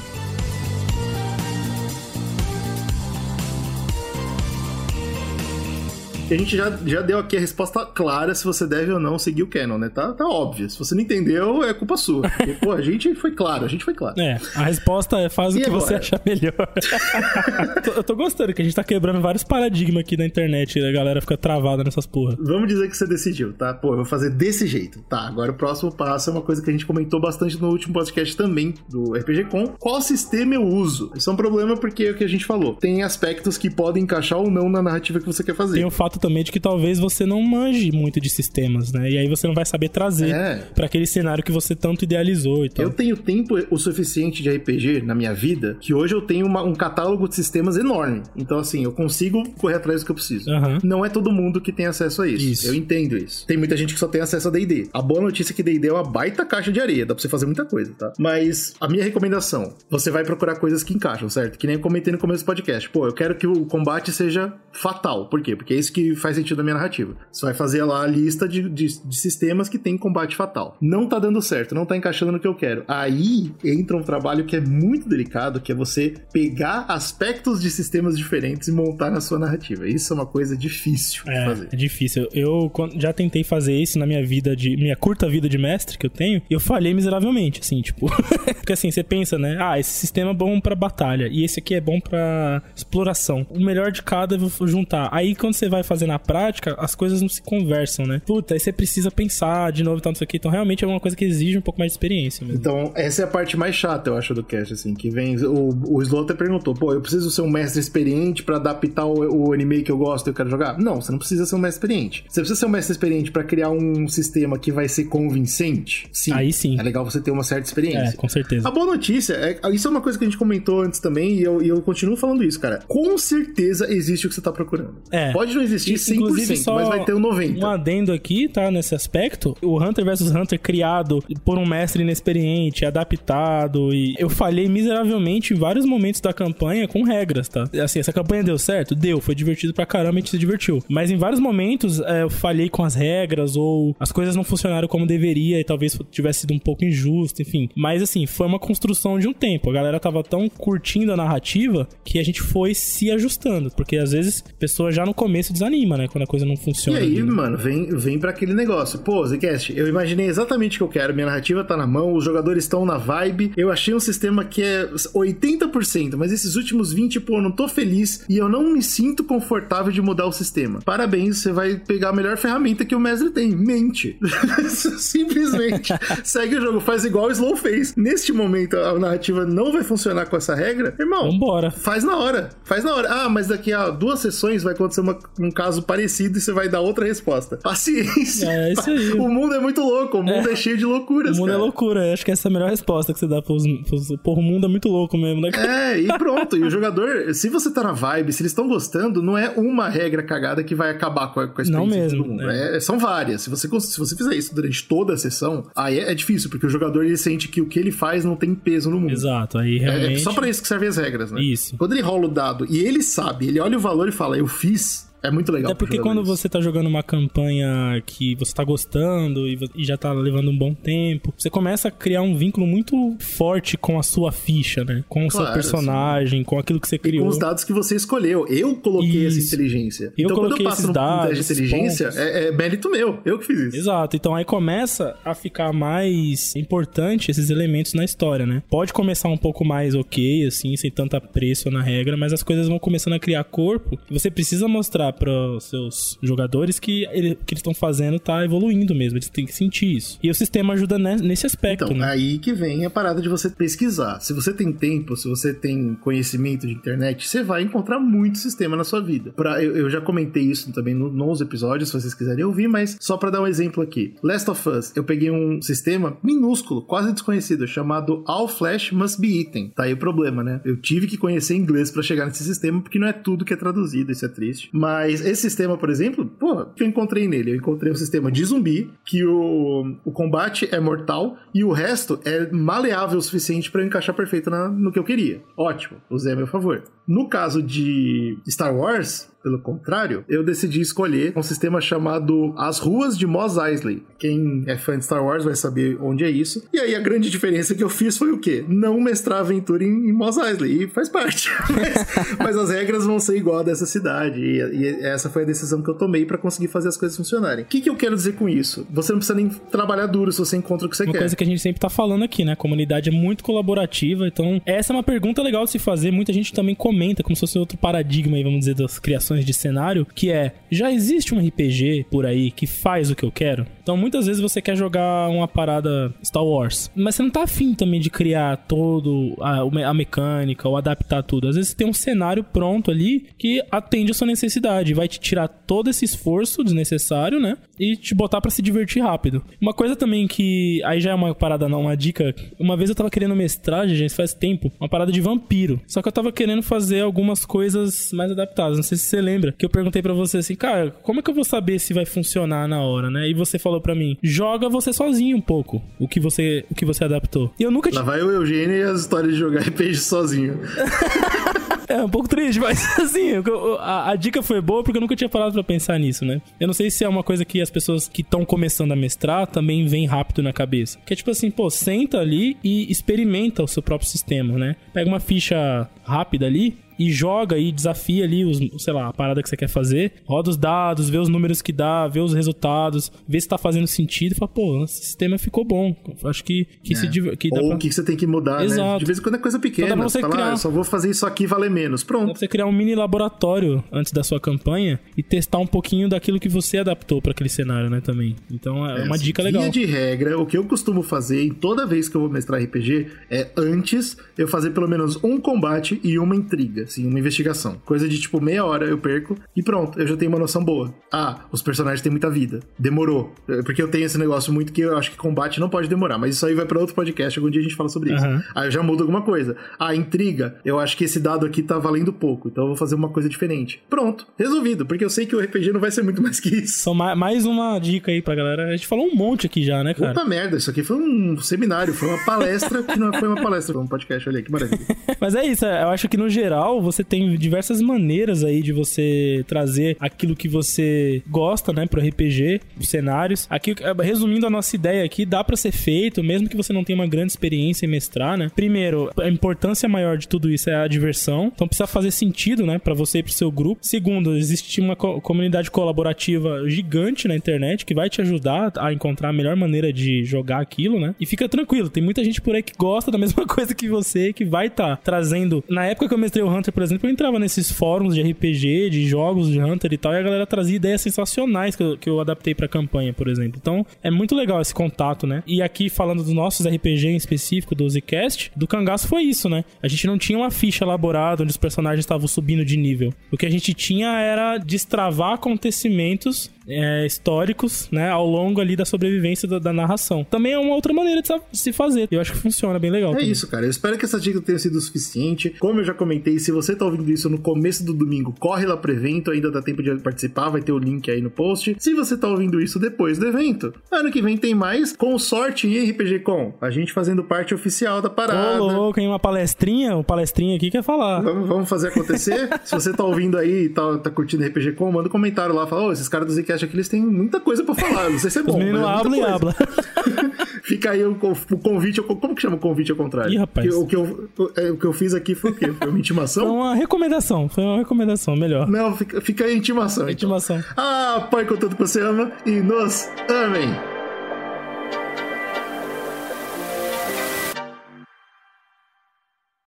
E a gente já, já deu aqui a resposta clara se você deve ou não seguir o canon, né? Tá, tá óbvio. Se você não entendeu, é culpa sua. Porque, pô, a gente foi claro, a gente foi claro. É, a resposta é faz o E que você agora? achar melhor. (laughs) Eu tô gostando que a gente tá quebrando vários paradigmas aqui na internet e a galera fica travada nessas porra. Vamos dizer que você decidiu, tá? Pô, eu vou fazer desse jeito. Tá, agora o próximo passo é uma coisa que a gente comentou bastante no último podcast também, do RPG Com. Qual sistema eu uso? Isso é um problema porque é o que a gente falou. Tem aspectos que podem encaixar ou não na narrativa que você quer fazer. Tem o fato também de que talvez você não manje muito de sistemas, né? E aí você não vai saber trazer É. pra aquele cenário que você tanto idealizou e tal. Eu tenho tempo o suficiente de RPG na minha vida que hoje eu tenho uma- um catálogo de sistemas enorme. Então, assim, eu consigo correr atrás do que eu preciso. Aham. Não é todo mundo que tem acesso a isso. Isso. Eu entendo isso. Tem muita gente que só tem acesso a D&D. A boa notícia é que D&D é uma baita caixa de areia. Dá pra você fazer muita coisa, tá? Mas a minha recomendação, você vai procurar coisas que encaixam, certo? Que nem eu comentei no começo do podcast. Pô, eu quero que o combate seja fatal. Por quê? Porque é isso que faz sentido na minha narrativa. Você vai fazer lá a lista de, de, de sistemas que tem combate fatal. Não tá dando certo, não tá encaixando no que eu quero. Aí entra um trabalho que é muito delicado, que é você pegar aspectos de sistemas diferentes e montar na sua narrativa. Isso é uma coisa difícil de É, fazer. é difícil. Eu já tentei fazer isso na minha vida de. minha curta vida de mestre que eu tenho, e eu falhei miseravelmente, assim, tipo. (laughs) Porque assim, você pensa, né? Ah, esse sistema é bom pra batalha, e esse aqui é bom pra exploração. O melhor de cada eu vou juntar. Aí quando você vai fazer na prática, as coisas não se conversam, né? Puta, aí você precisa pensar de novo e tal, não sei o que. Então realmente é uma coisa que exige um pouco mais de experiência mesmo. Então, essa é a parte mais chata, eu acho, do cast, assim, que vem... O, o até perguntou, pô, eu preciso ser um mestre experiente pra adaptar o, o anime que eu gosto e eu quero jogar? Não, você não precisa ser um mestre experiente. Você precisa ser um mestre experiente pra criar um sistema que vai ser convincente? Sim. Aí sim. É legal você ter uma certa experiência. É, com certeza. A boa notícia é. Isso é uma coisa que a gente comentou antes também, e eu, e eu continuo falando isso, cara. Com certeza existe o que você tá procurando. É. Pode não existir Isso, 100%, inclusive, só mas vai ter o 90%. Um adendo aqui, tá? Nesse aspecto. O Hunter vs Hunter criado por um mestre inexperiente, adaptado. E eu falhei miseravelmente em vários momentos da campanha com regras, tá? Assim, essa campanha deu certo? Deu. Foi divertido pra caramba, a gente se divertiu. Mas em vários momentos é, eu falhei com as regras ou as coisas não funcionaram como deveria e talvez tivesse sido um pouco injusto, enfim. Mas assim, foi uma construção de um tempo. A galera tava tão curtindo a narrativa que a gente foi se ajustando. Porque às vezes a pessoa já no começo desanima. Desanima, né? Quando a coisa não funciona. E aí, né? mano, vem, vem para aquele negócio. Pô, Zcast, eu imaginei exatamente o que eu quero. Minha narrativa tá na mão, os jogadores estão na vibe. Eu achei um sistema que é 80%, mas esses últimos 20, pô, eu não tô feliz e eu não me sinto confortável de mudar o sistema. Parabéns, você vai pegar a melhor ferramenta que o mestre tem. Mente. (laughs) Simplesmente. Segue o jogo, faz igual o Slow fez. Neste momento, a narrativa não vai funcionar com essa regra. Irmão, Vambora. Faz na hora, faz na hora. Ah, mas daqui a duas sessões vai acontecer uma- um caso parecido e você vai dar outra resposta. Paciência. É, isso aí. (laughs) O mundo é muito louco, o mundo é, cheio de O loucuras. mundo é cara. loucura, eu acho que essa é a melhor resposta que você dá pros. pros porra, o mundo é muito louco mesmo, né? É, e pronto. E o jogador, se você tá na vibe, se eles estão gostando, não é uma regra cagada que vai acabar com a, com a experiência Não mesmo, todo mundo. é. É, são várias. Se você, se você fizer isso durante toda a sessão, aí é, é difícil, porque o jogador ele sente que o que ele faz não tem peso no mundo. Exato, aí É, realmente. é só pra isso que servem as regras, né? Isso. Quando ele rola o dado e ele sabe, ele olha o valor e fala, eu fiz, é muito legal. Até porque quando jogador você tá jogando uma campanha que você tá gostando e, e já tá levando um bom tempo, você começa a criar um vínculo muito forte com a sua ficha, né? Com o seu personagem, com aquilo que você Com criou. os dados que você escolheu. Eu coloquei essa Isso. inteligência. Eu então, quando coloquei eu passo esses no dados, de inteligência, é, é mérito meu. Eu que fiz isso. Exato, então aí começa a ficar mais importante esses elementos na história, né? Pode começar um pouco mais ok, assim, sem tanta preço na regra, mas as coisas vão começando a criar corpo. e Você precisa mostrar para os seus jogadores que ele- o que eles estão fazendo tá evoluindo mesmo, eles têm que sentir isso. E o sistema ajuda ne- nesse aspecto, Então, né? aí que vem a parada de você pesquisar. Se você tem tempo, se você tem conhecimento de internet, você vai encontrar muito sistema na sua vida. Pra, eu, eu já comentei isso também no- nos episódios, se vocês quiserem ouvir, mas só pra dar um exemplo aqui. Last of Us, eu peguei um sistema minúsculo, quase desconhecido, chamado All Flesh Must Be Eaten. Tá aí o problema, né? Eu tive que conhecer inglês pra chegar nesse sistema, porque não é tudo que é traduzido, isso é triste. Mas esse sistema, por exemplo, pô, que eu encontrei nele? Eu encontrei um sistema de zumbi, que o, o combate é mortal e o resto é maleável o suficiente eu encaixar perfeito na- no que eu queria. Ótimo, usei a meu favor. No caso de Star Wars, pelo contrário, eu decidi escolher um sistema chamado As Ruas de Mos Eisley. Quem é fã de Star Wars vai saber onde é isso. E aí a grande diferença que eu fiz foi o quê? Não mestrar aventura em, em Mos Eisley. E faz parte. (laughs) mas, mas as regras vão ser igual a dessa cidade. E, e essa foi a decisão que eu tomei pra conseguir fazer as coisas funcionarem. O que, que eu quero dizer com isso? Você não precisa nem trabalhar duro se você encontra o que você Uma quer. coisa que a gente sempre tá falando aqui, né? A comunidade é muito colaborativa, então essa é uma pergunta legal de se fazer. Muita gente também comenta, como se fosse outro paradigma aí, vamos dizer, das criações de cenário, que é, já existe um RPG por aí que faz o que eu quero? Então muitas vezes você quer jogar uma parada Star Wars, mas você não tá afim também de criar todo a, a mecânica ou adaptar tudo. Às vezes você tem um cenário pronto ali que atende a sua necessidade, vai te tirar todo esse esforço desnecessário, né? E te botar pra se divertir rápido. Uma coisa também que aí já é uma parada, não, uma dica. Uma vez eu tava querendo mestrar, gente, faz tempo, uma parada de vampiro. Só que eu tava querendo fazer algumas coisas mais adaptadas. Não sei se você lembra que eu perguntei pra você assim, cara, como é que eu vou saber se vai funcionar na hora, né? E você falou pra mim, joga você sozinho um pouco, o que você, o que você adaptou. E eu nunca Lá tinha vai o Eugênio e as histórias de jogar (laughs) RPG sozinho. (laughs) É um pouco triste, (laughs) mas assim, a, a dica foi boa porque eu nunca tinha parado pra pensar nisso, né? Eu não sei se é uma coisa que as pessoas que estão começando a mestrar também vem rápido na cabeça. Que é tipo assim, pô, senta ali e experimenta o seu próprio sistema, né? Pega uma ficha rápida ali e joga e desafia ali os, sei lá, a parada que você quer fazer, roda os dados, vê os números que dá, vê os resultados, vê se tá fazendo sentido e fala, pô, esse sistema ficou bom. Acho que, que se diver- que dá Ou pra... o que você tem que mudar, né? Exato. De vez em quando é coisa pequena. Então dá pra você você fala, criar- ah, só vou fazer isso aqui valer menos. Dá Pronto. pra você criar um mini laboratório antes da sua campanha e testar um pouquinho daquilo que você adaptou pra aquele cenário, né, também. Então é, uma assim, dica legal. Via de regra, o que eu costumo fazer em toda vez que eu vou mestrar RPG é antes eu fazer pelo menos um combate e uma intriga, assim, uma investigação. Coisa de tipo meia hora eu perco e pronto, eu já tenho uma noção boa. Ah, os personagens têm muita vida. Demorou. É, Porque eu tenho esse negócio muito que eu acho que combate não pode demorar, mas isso aí vai pra outro podcast, algum dia a gente fala sobre isso. Aham. Aí eu já mudo alguma coisa. Ah, intriga, eu acho que esse dado aqui tá valendo pouco, então eu vou fazer uma coisa diferente. Pronto, resolvido, porque eu sei que o RPG não vai ser muito (laughs) mais que isso. Só ma- mais uma dica aí pra galera. A gente falou um monte aqui já, né, cara? Puta merda, isso aqui foi um seminário, foi uma palestra que não foi uma palestra, foi um podcast, olha aí, que maravilha. (laughs) Mas é isso, é, eu acho que no geral você tem diversas maneiras aí de você trazer aquilo que você gosta, né, pro RPG, os cenários. Aqui, resumindo a nossa ideia aqui, dá para ser feito, mesmo que você não tenha uma grande experiência em mestrar, né? Primeiro, a importância maior de tudo isso é a diversão. Então precisa fazer sentido, né, para você e pro seu grupo. Segundo, existe uma co comunidade colaborativa gigante na internet que vai te ajudar a encontrar a melhor maneira de jogar aquilo, né? E fica tranquilo, tem muita gente por aí que gosta da (laughs) mesma coisa que você, que vai estar tá trazendo. Na época que eu mestrei o Hunter, por exemplo, eu entrava nesses fóruns de RPG, de jogos de Hunter e tal, e a galera trazia ideias sensacionais que eu, que eu adaptei pra campanha, por exemplo. Então, é muito legal esse contato, né? E aqui, falando dos nossos RPG em específico, do Zcast, do Cangaço foi isso, né? A gente não tinha uma ficha elaborada onde os personagens estavam subindo de nível. O que a gente tinha era destravar acontecimentos é, históricos, né, ao longo ali da sobrevivência da, da, narração. Também é uma outra maneira de se fazer. Eu acho que funciona bem legal. É também. isso, cara. Eu espero que essa dica tenha sido o suficiente. Como eu já comentei, se você tá ouvindo isso no começo do domingo, corre lá pro evento, ainda dá tempo de participar, vai ter o link aí no post. Se você tá ouvindo isso depois do evento, ano que vem tem mais, com sorte em RPG Com. A gente fazendo parte oficial da parada. Ô, louco, em uma palestrinha, o palestrinha aqui quer falar. Vamos, vamos fazer acontecer. (laughs) se você tá ouvindo aí e tá, tá curtindo RPG Com, manda um comentário lá, fala, ô, oh, esses caras do Zcast aqui, eles têm muita coisa pra falar. Não sei se é bom. Os meninos hablam e hablam. (laughs) Fica aí o, convite. Como que chama o convite ao contrário? Ih, rapaz. o, que eu, o, que eu fiz aqui foi o quê? Foi uma intimação? Foi uma recomendação. Foi uma recomendação, melhor. Não, fica, fica aí a intimação. Intimação. Então. Ah, pai com tanto que você ama e nos amem.